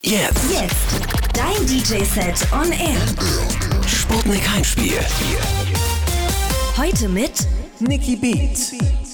Jetzt. Jetzt. Dein DJ-Set on Air. Sputnik Heimspiel. Heute mit Nicky Beat.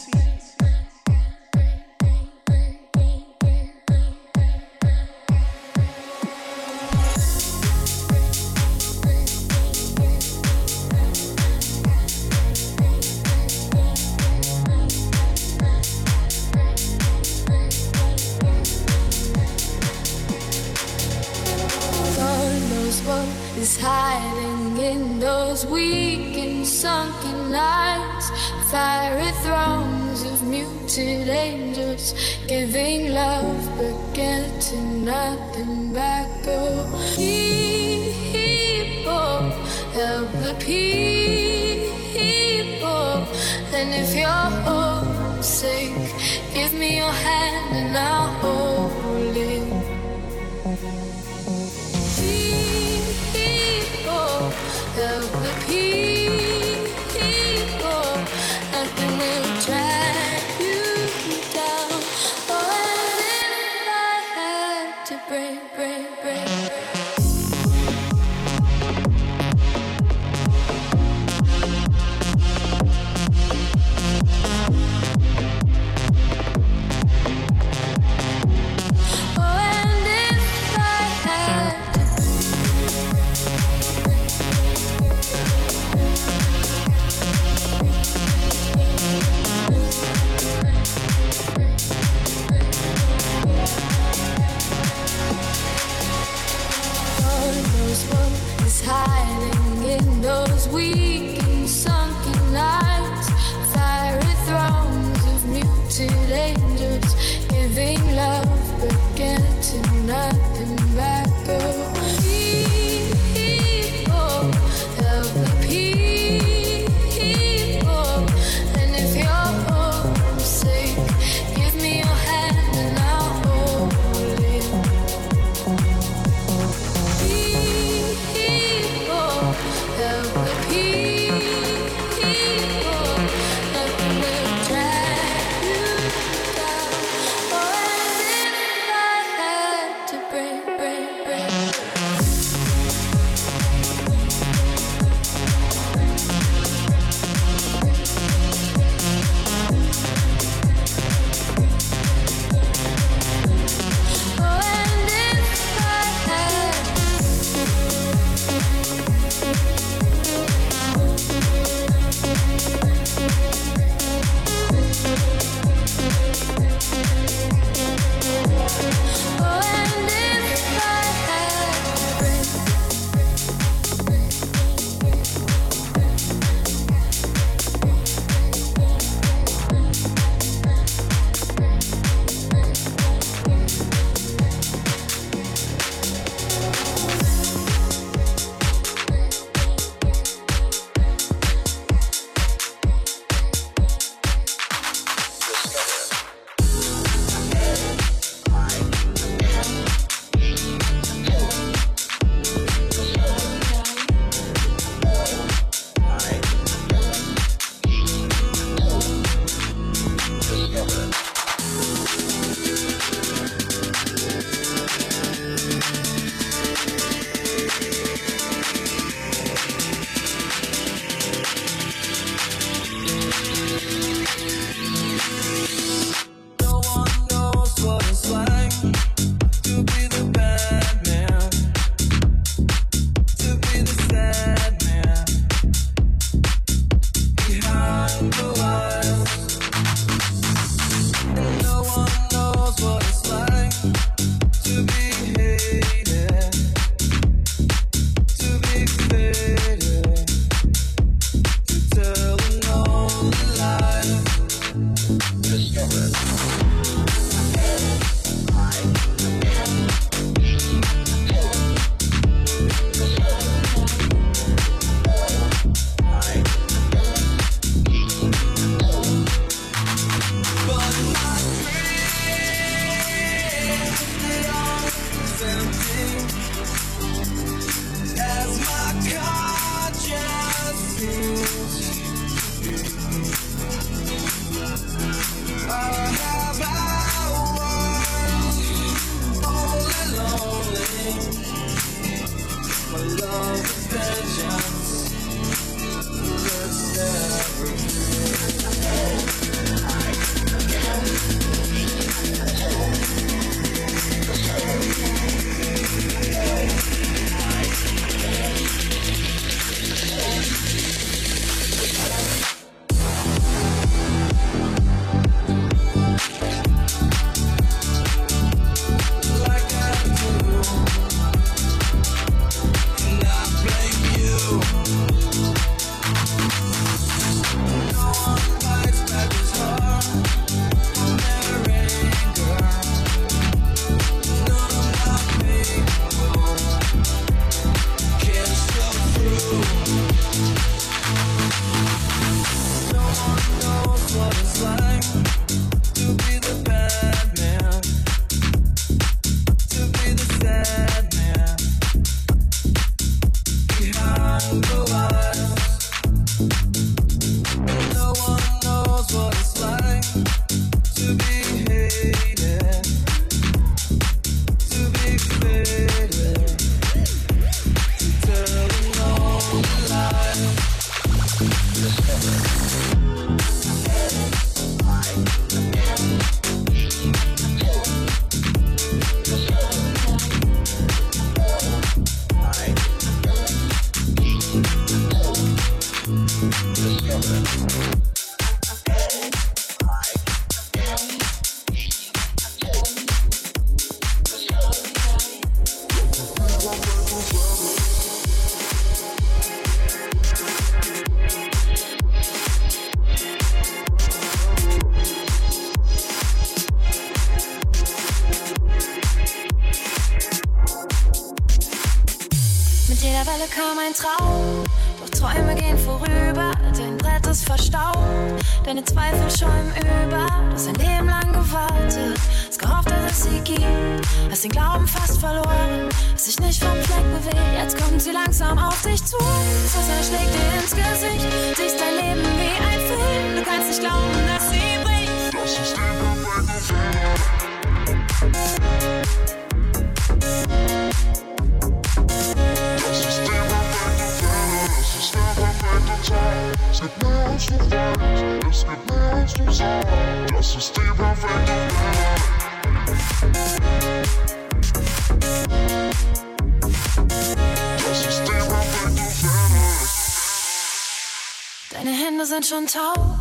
Schon taub,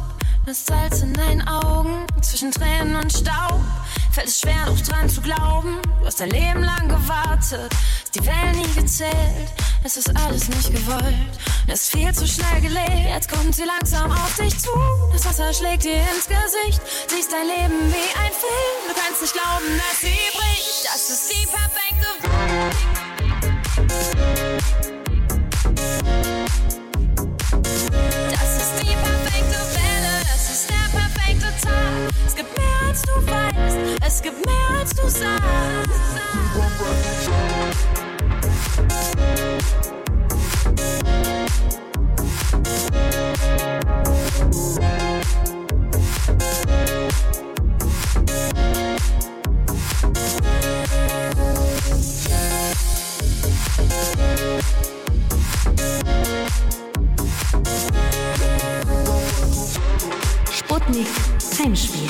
das Salz in deinen Augen, zwischen Tränen und Staub. Fällt es schwer, noch dran zu glauben. Du hast dein Leben lang gewartet, hast die Wellen nie gezählt. Es ist alles nicht gewollt, es ist viel zu schnell gelegt. Jetzt kommt sie langsam auf dich zu. Das Wasser schlägt dir ins Gesicht, siehst dein Leben wie ein Film. Du kannst nicht glauben, dass sie bricht. Das ist die perfekte Welt. Es gibt mehr als du weißt, es gibt mehr als du sagst. Sputnik Heimspiel.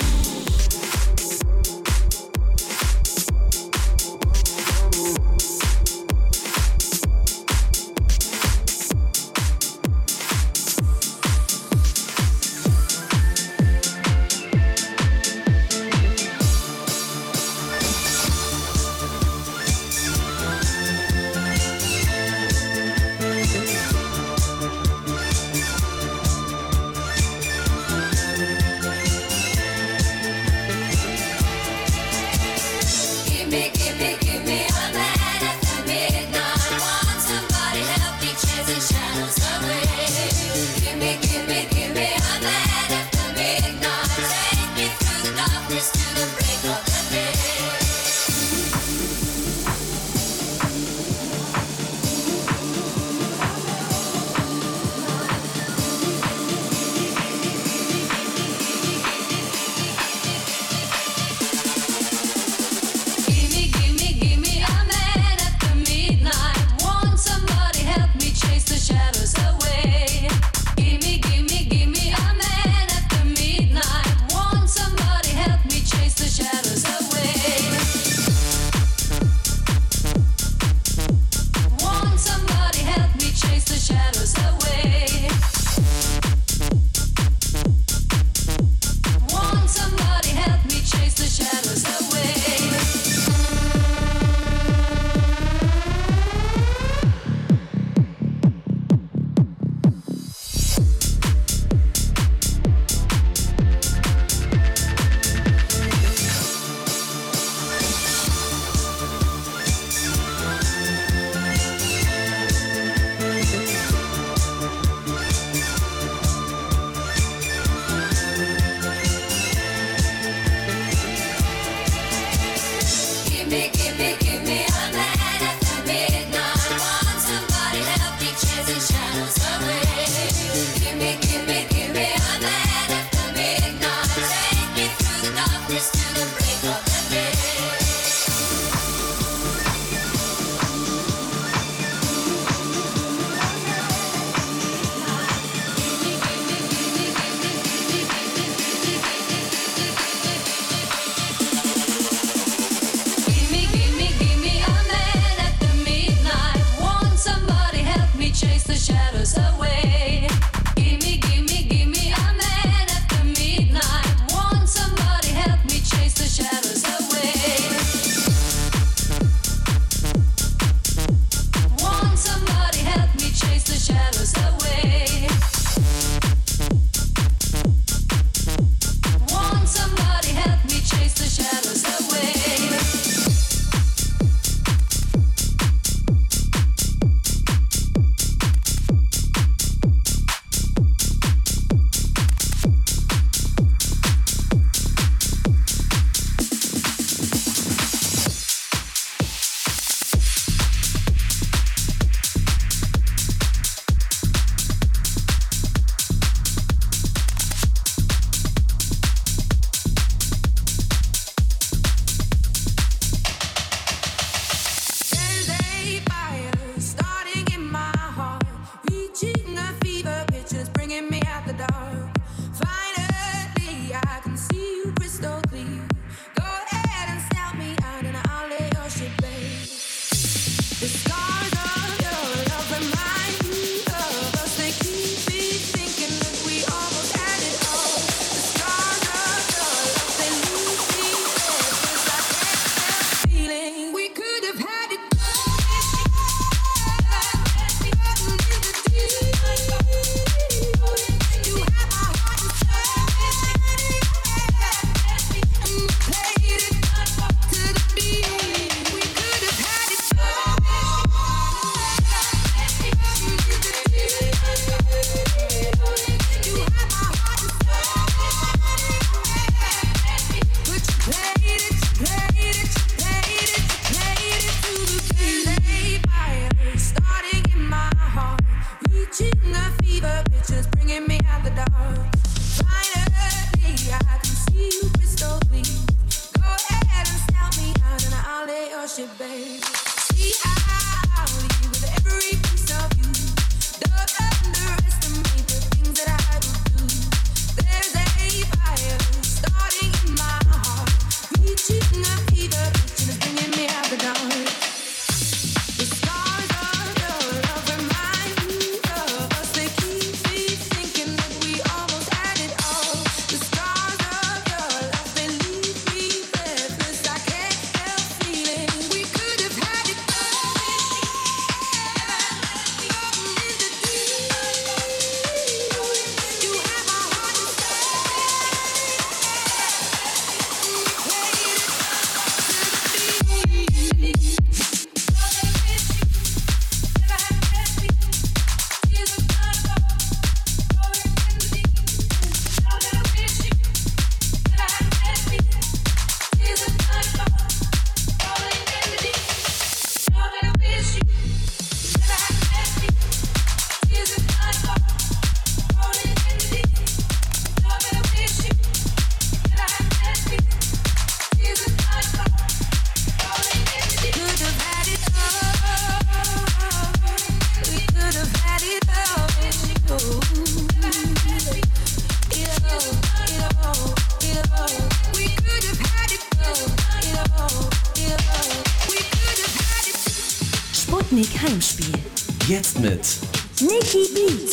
Smith. Nikki Beats.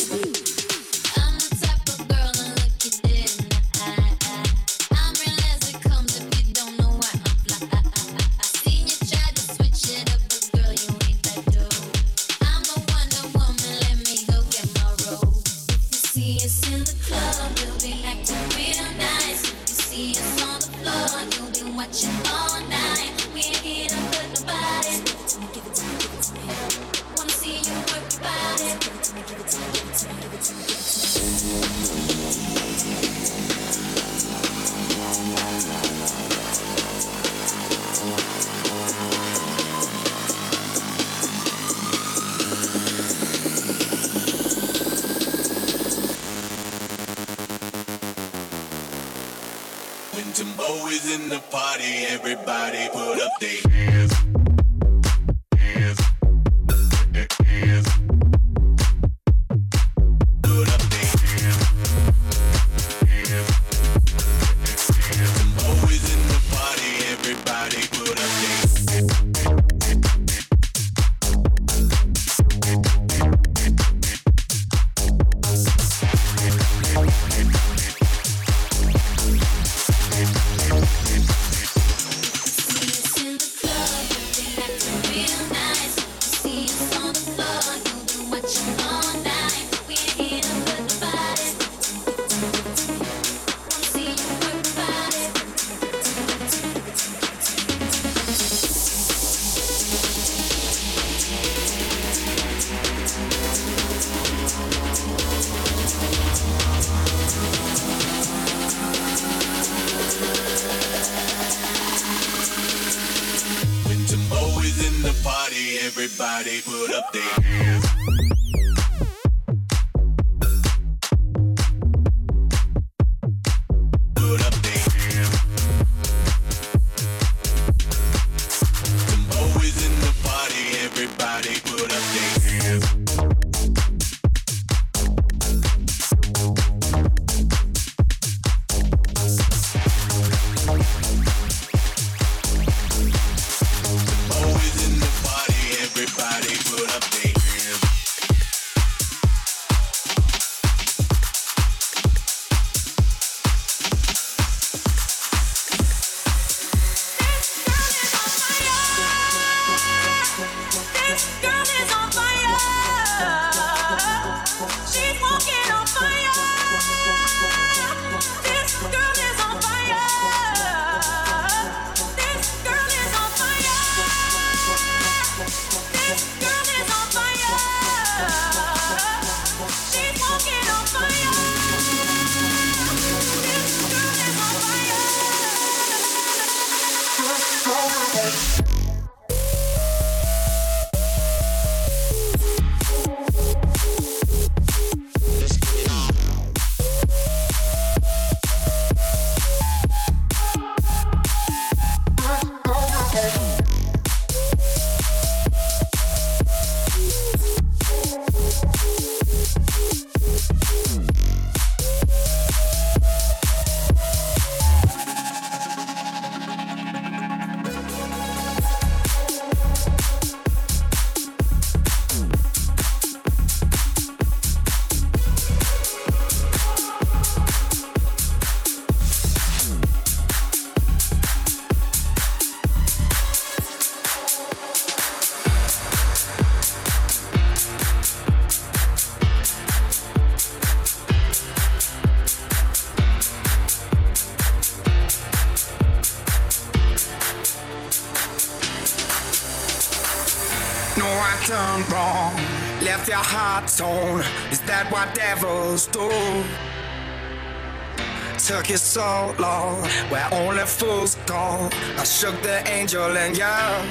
took it so long, where only fools go. I shook the angel and young.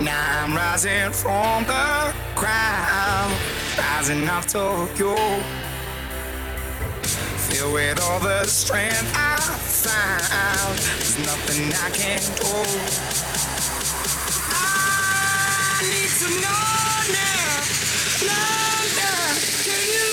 Now I'm rising from the ground, rising up to you. Feel with all the strength I found, there's nothing I can't do. I need to know now, now. Can you?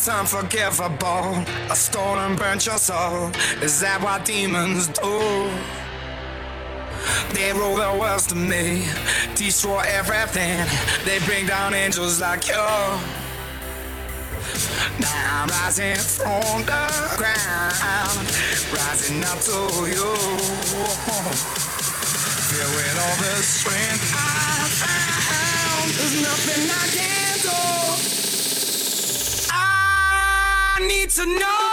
It's unforgivable. I stole and burnt your soul. Is that what demons do? They rule the worst to me, destroy everything. They bring down angels like you. Now I'm rising from the ground, rising up to you. Feel with all the strength I found, there's nothing I can. I need to know.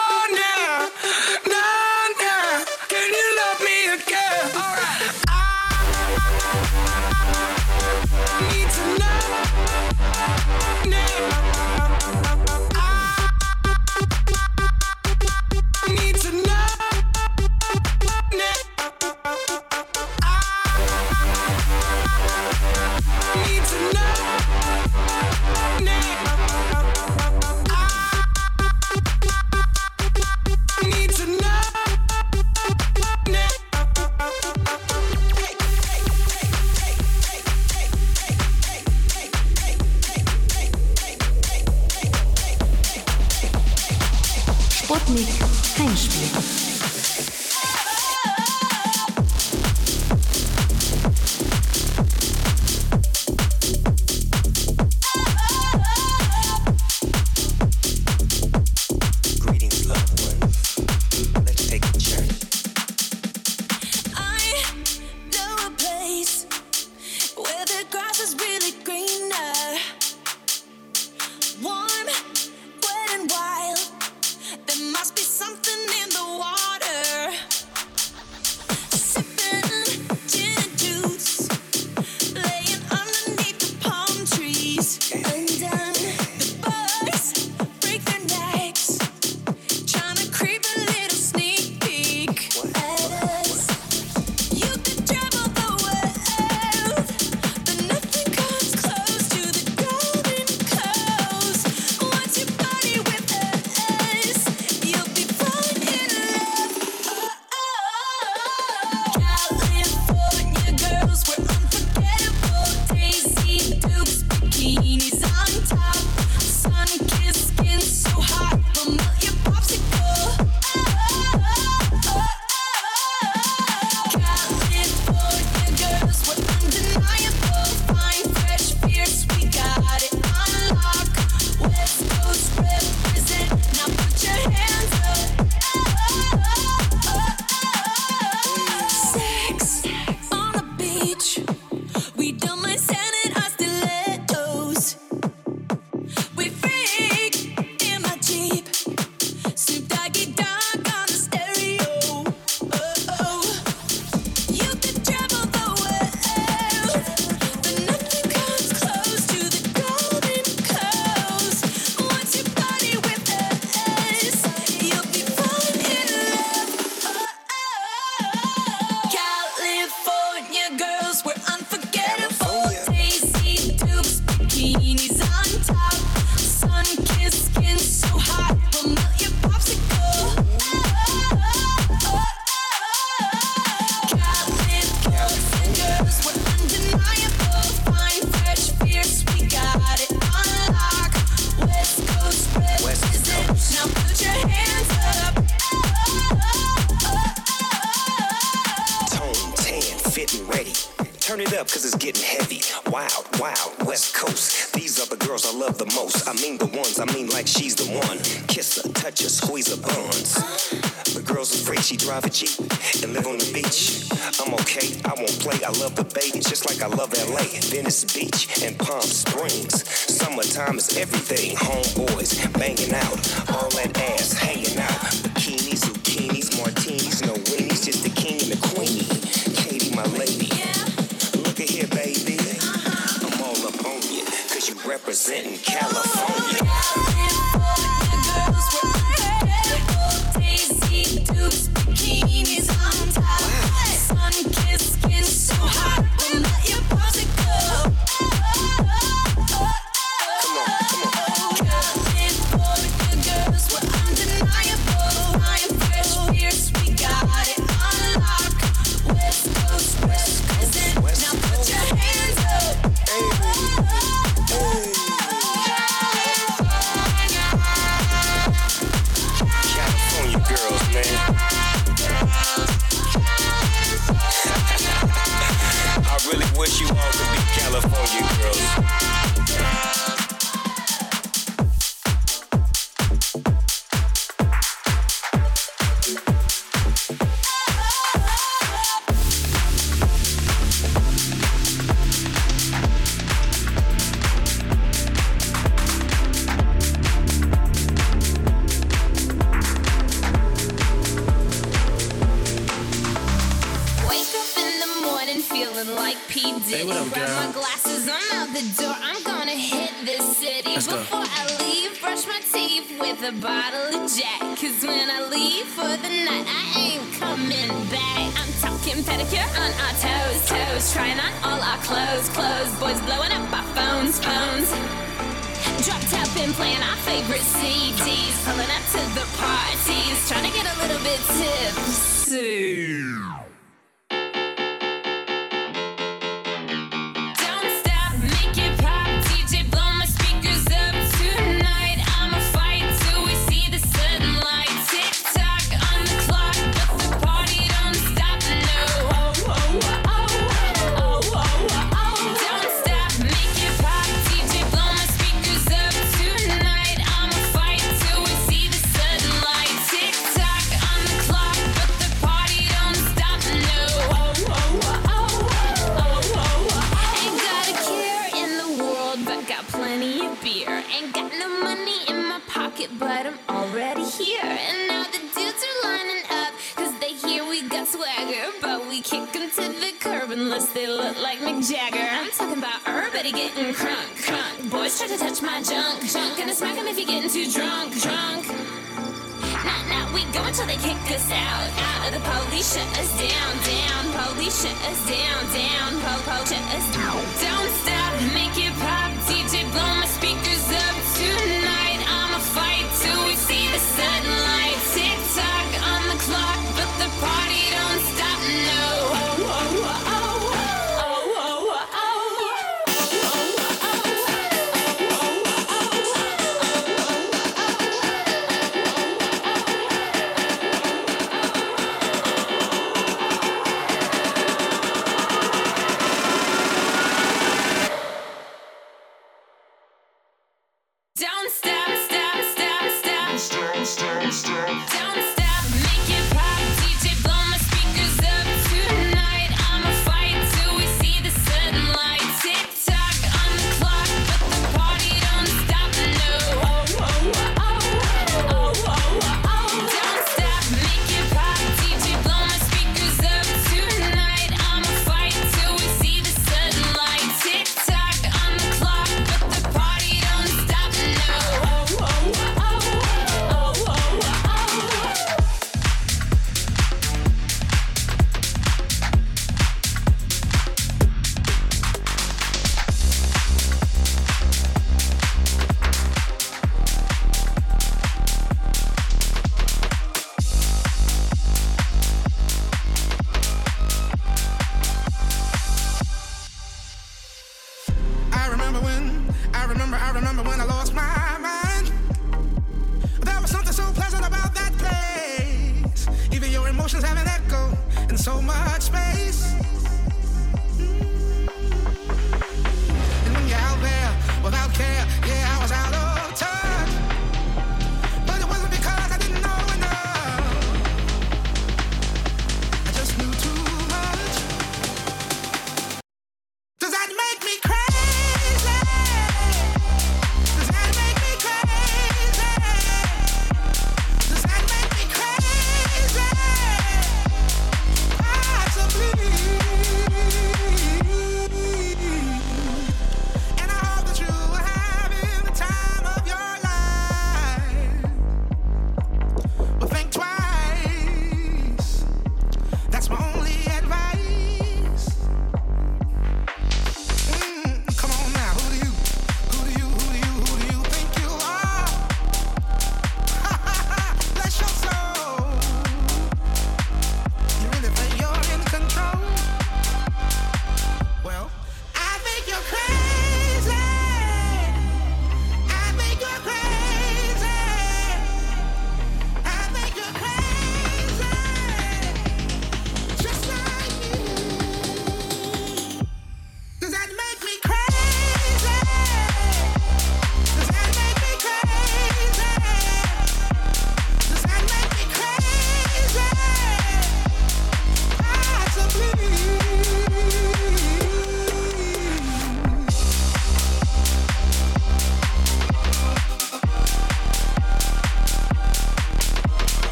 drive a Jeep and live on the beach. I'm okay, I won't play. I love the bay just like I love LA, Venice Beach, and Palm Springs. Summertime is everything. Homeboys banging out,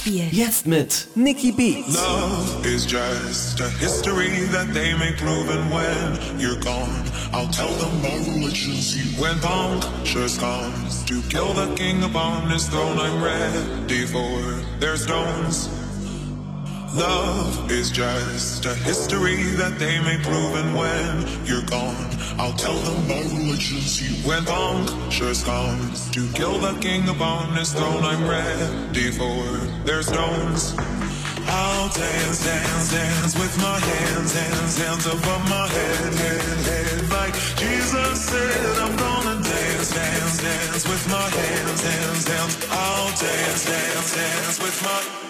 Sputnik Heimspiel. Jetzt mit Nicky Beats. Love is just a history that they may prove, and when you're gone, I'll tell them my religion's you. When punctures comes to kill the king upon his throne, I'm ready for their stones. Love is just a history that they may prove, and when you're gone, I'll tell them my religion's you. When punctures comes to kill the king upon his throne, I'm ready for their stones. I'll dance, dance, dance with my hands, hands, hands above my head, head, head. Like Jesus said, I'm gonna dance, dance, dance with my hands, hands, hands. I'll dance, dance, dance with my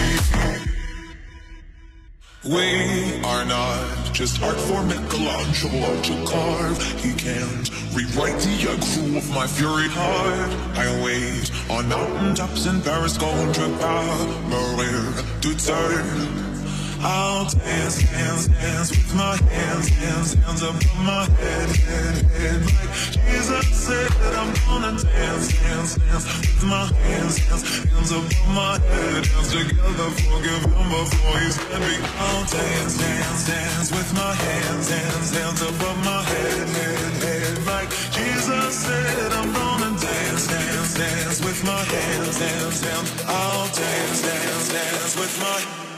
We are not just art for Michelangelo to carve. He can't rewrite the aggro of my fury heart. I wait on mountaintops in Paris, going to Maria to turn. I'll dance, dance, dance with my hands, hands, hands above my head, head, head. Like Jesus said, I'm gonna dance, dance, dance with my hands, hands, hands above my head. Dance together, forgive him before he's dead. I'll dance, dance, dance with my hands, hands, hands above my head, head, head. Like Jesus said, I'm gonna dance, dance, dance with my hands, hands, hands. I'll dance, dance, dance with my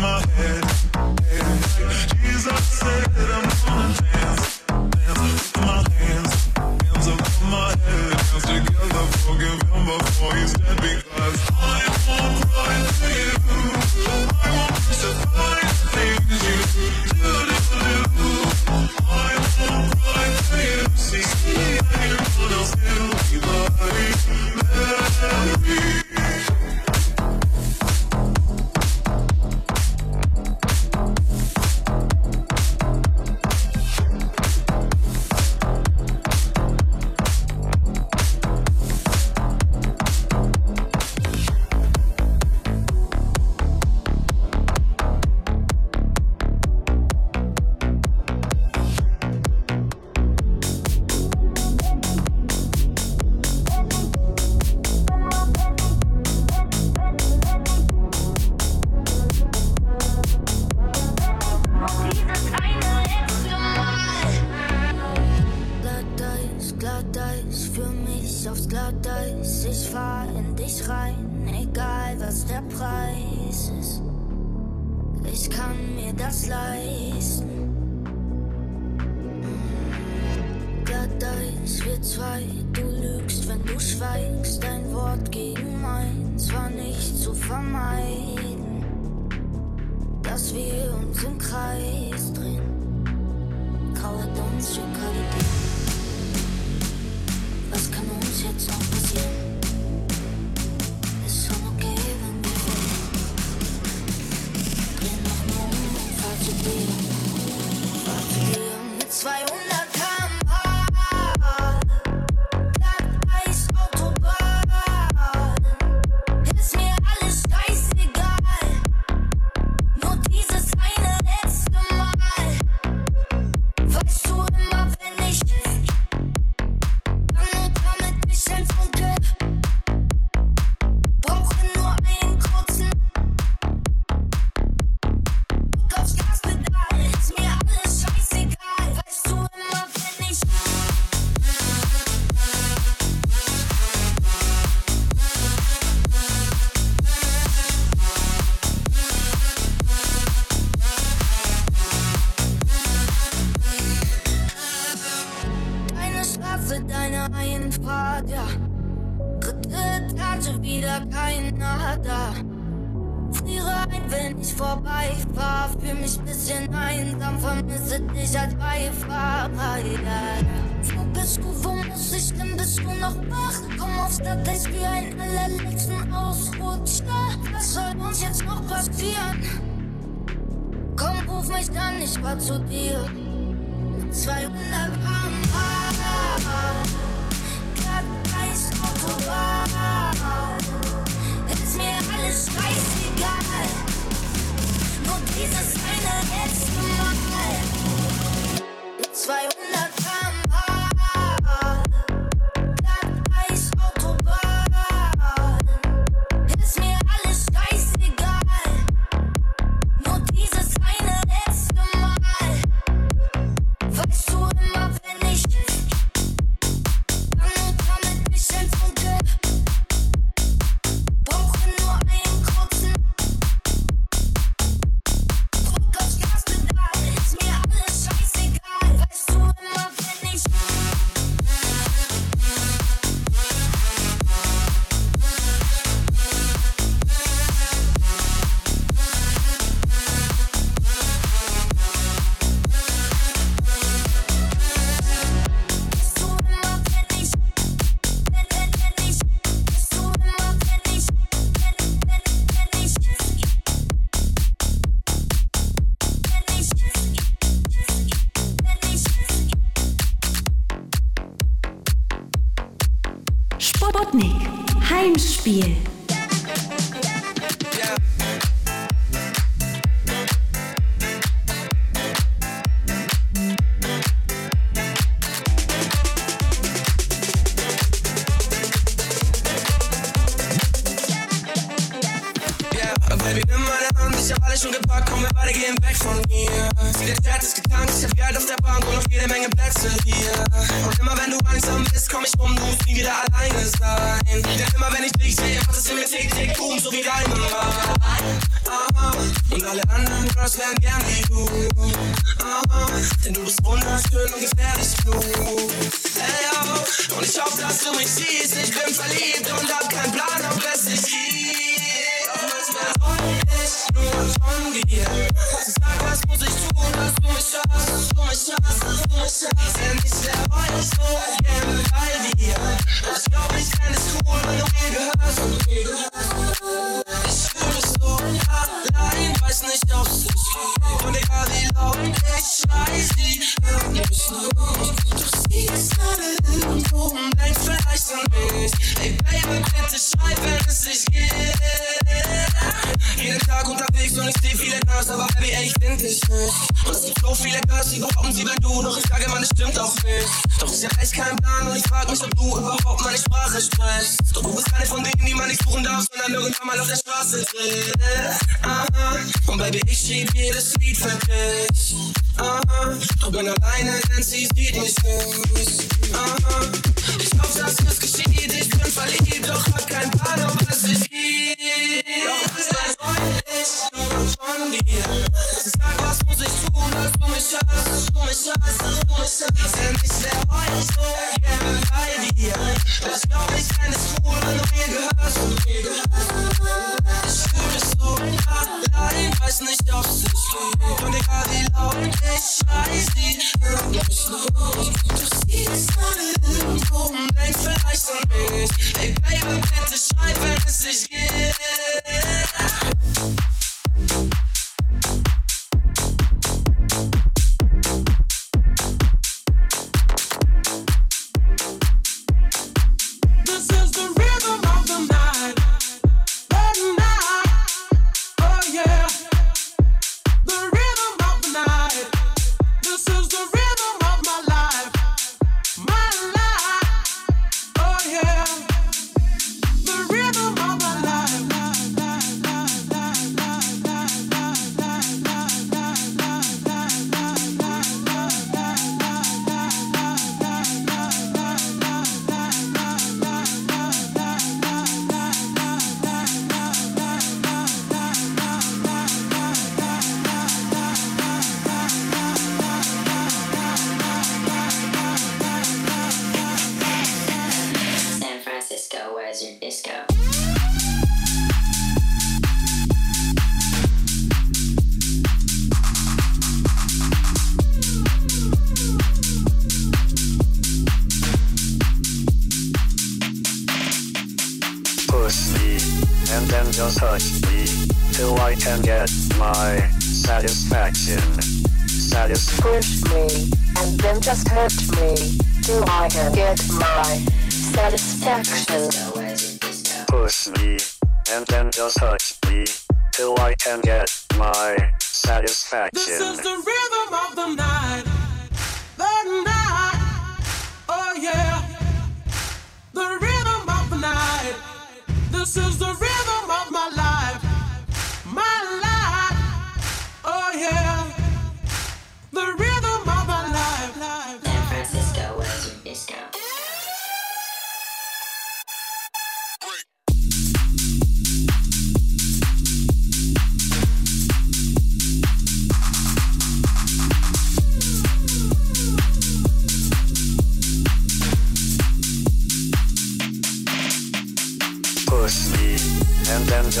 my head. Jesus said I'm gonna dance, dance my hands, hands above my head. Dance together, forgive him before he's dead because I won't cry you. I won't you do, do. I won't cry you. See, me zwei, du lügst, wenn du schweigst. Dein Wort gegen meins war nicht zu vermeiden dass wir uns im Kreis drehen. Graue Dunstkalität. Was kann uns jetzt noch passieren? denn du bist wunderschön und gefährlich genug. Hey, yo. Und ich hoffe, dass du mich siehst. Ich bin verliebt und hab keinen Plan, ob es dich gibt. Und manchmal heul ich nur von dir. Also sag, was muss ich tun, dass du mich schaffst, dass du mich schaffst, dass du mich schaffst. Denn ich der euch so.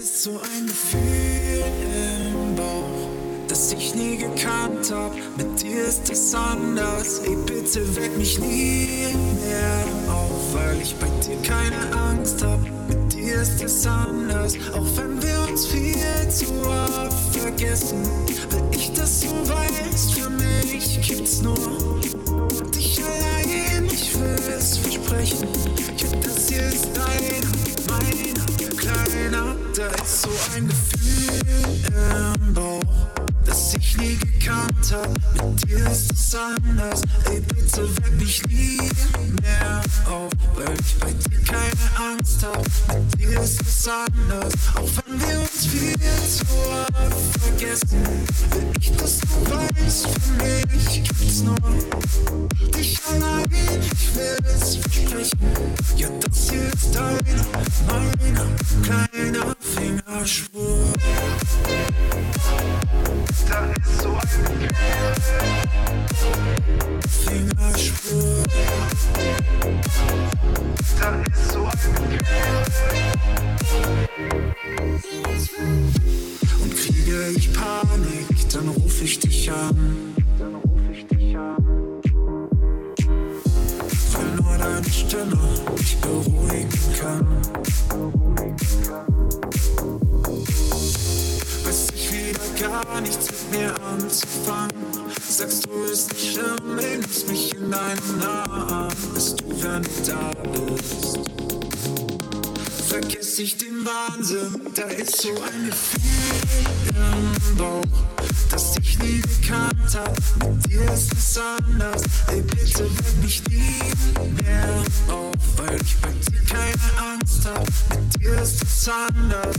ist so ein Gefühl im Bauch, das ich nie gekannt hab. Mit dir ist es anders. Ey, bitte weck mich nie mehr auf, weil ich bei dir keine Angst hab. Mit dir ist es anders, auch wenn wir uns viel zu oft vergessen. Weil ich, das so weiß, für mich gibt's nur dich allein. Ich will es eh versprechen. Ja, das hier ist deiner, meiner kleiner. Da ist so ein Gefühl im Bauch, das ich nie gekannt hab. Mit dir ist es anders. Ey, bitte weck mich nie mehr auf, weil ich bei dir keine Angst hab. Mit dir ist es anders, auch wenn wir uns viel zu oft vergessen. Will ich, dass du weißt, für mich gibt's nur dich allein. Ich will es versprechen. Ja, das ist deiner, kleiner Fingerschwur. Da ist so ein Fingerspur. Da ist so ein Und kriege ich Panik, dann ruf ich dich an. Weil nur deine Stimme mich beruhigen kann. Weiß ich wieder gar nichts mit mir anzufangen. Sagst du, ist nicht schlimm, nimmst mich in deinen Arm. Bist du, wenn du da bist? Vergiss ich den Wahnsinn, da ist so ein Gefühl im Bauch, das ich nie gekannt hab. Mit dir ist es anders, ey bitte weck mich nie mehr auf, weil ich bei dir keine Angst hab. Mit dir ist es anders,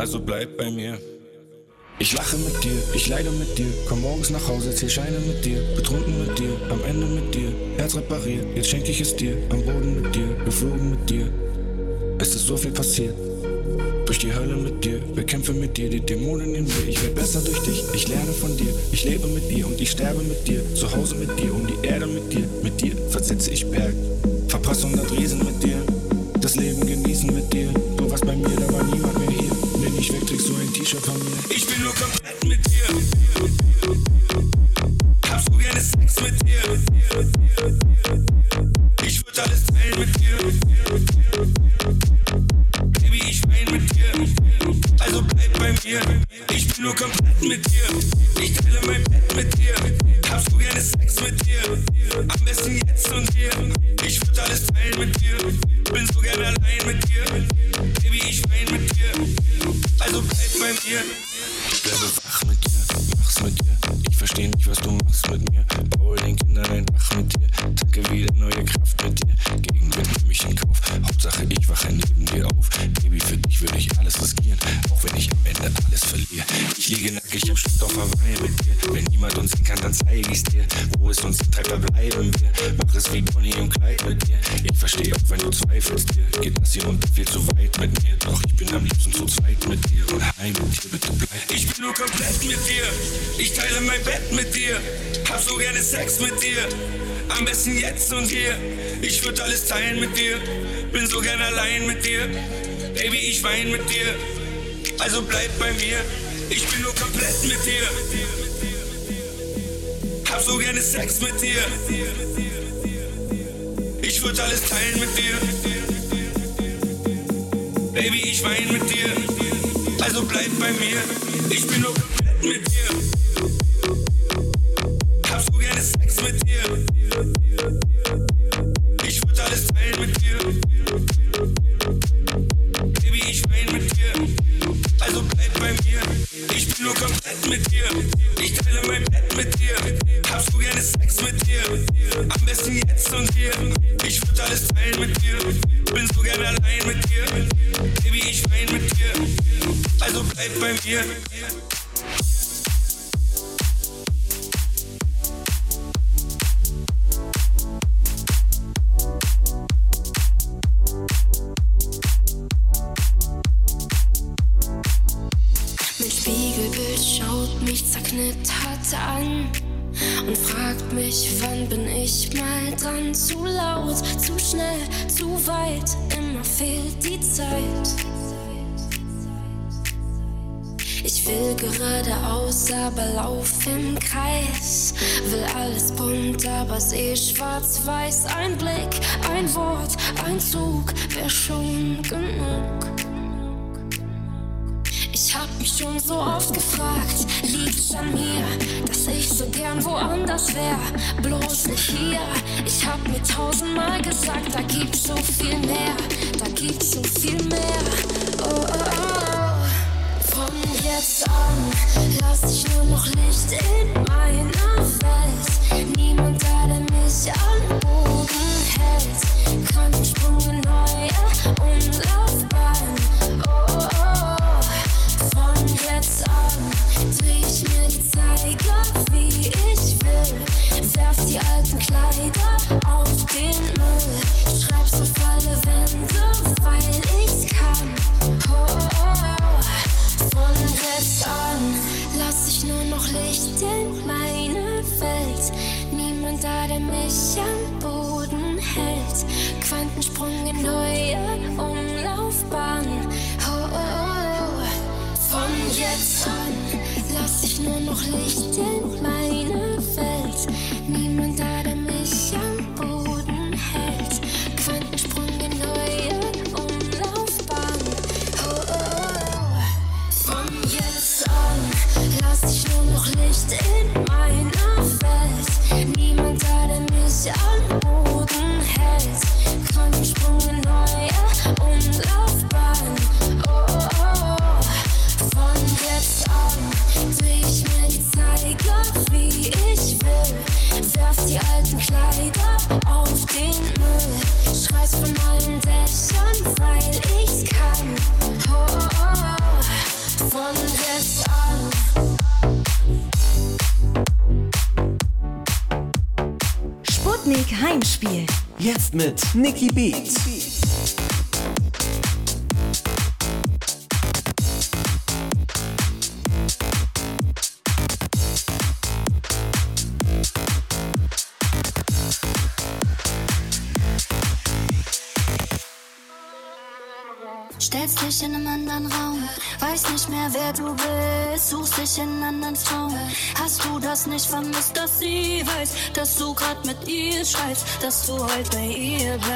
Also bleib bei mir. Ich lache mit dir, ich leide mit dir. Komm morgens nach Hause, zähl Scheine mit dir. Betrunken mit dir, am Ende mit dir. Herz repariert, jetzt schenk ich es dir. Am Boden mit dir, geflogen mit dir. Es ist so viel passiert. Durch die Hölle mit dir, bekämpfe mit dir die Dämonen in mir. Ich werd besser durch dich, ich lerne von dir. Ich lebe mit dir und ich sterbe mit dir. Zu Hause mit dir, um die Erde mit dir. Mit dir versetze ich Berg. Verpasse 100 Riesen mit dir. Das Leben Ich bin nur komplett mit dir. Hab so gerne Sex mit dir. Ich würd alles teilen mit dir. Baby, ich wein mit dir. Also bleib bei mir. Ich bin nur komplett mit dir. Ich teile mein Bett mit dir. Teilen mit dir. Bin so gern allein mit dir. Baby, ich wein mit dir. Also bleib bei mir. Ich bin nur komplett mit dir. Hab so gerne Sex mit dir. Ich würd alles teilen mit dir. Baby, ich wein mit dir. Also bleib bei mir. Ich bin nur und dir. Ich würde alles teilen mit dir. Bin so gerne allein mit dir. Baby, ich wein mit dir. Also bleib bei mir. Aber seh schwarz-weiß. Ein Blick, ein Wort, ein Zug, wär schon genug. Ich hab mich schon so oft gefragt, liegt's an mir, dass ich so gern woanders wär, bloß nicht hier. Ich hab mir tausendmal gesagt, da gibt's so viel mehr, da gibt's so viel mehr. Oh, oh, oh. Von jetzt an lass ich nur noch Licht in meiner Welt. Niemand Werf die alten Kleider auf den da, der mich am Boden hält. Quantensprung in neue Umlaufbahn. Oh, oh, oh. Von jetzt an lass ich nur noch Licht in meine Welt. Niemand da, Nicky Beats. Stellst dich in einem anderen Raum, weiß nicht mehr wer du bist, suchst dich in anderen Traum. Du das nicht vermisst, dass sie weiß, dass du grad mit ihr schreibst, dass du heute bei ihr bist?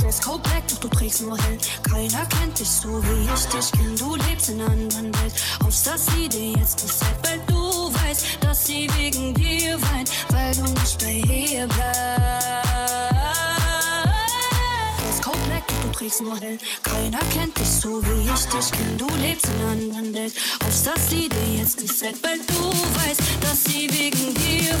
Dresscode black, doch du trägst nur hell. Keiner kennt dich so wie ich dich kenn. Du lebst in einer anderen Welt. Hoffst, dass sie dir jetzt gefällt, weil du weißt, dass sie wegen dir weint, weil du nicht bei ihr bleibst. Trägst nur. Keiner kennt dich so wie ich dich kenn. Du lebst in anderen Welt. Hoffst, dass sie dir jetzt gefällt, weil du weißt, dass sie wegen dir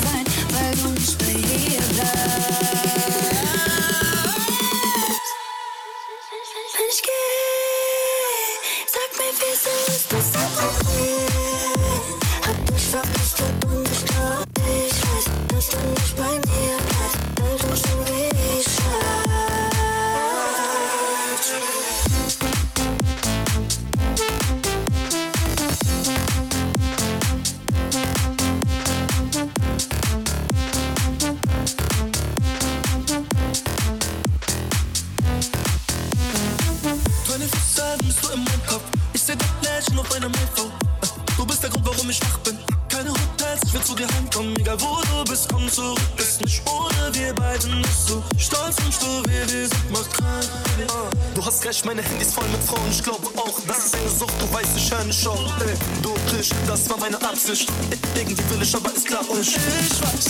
aber es klappt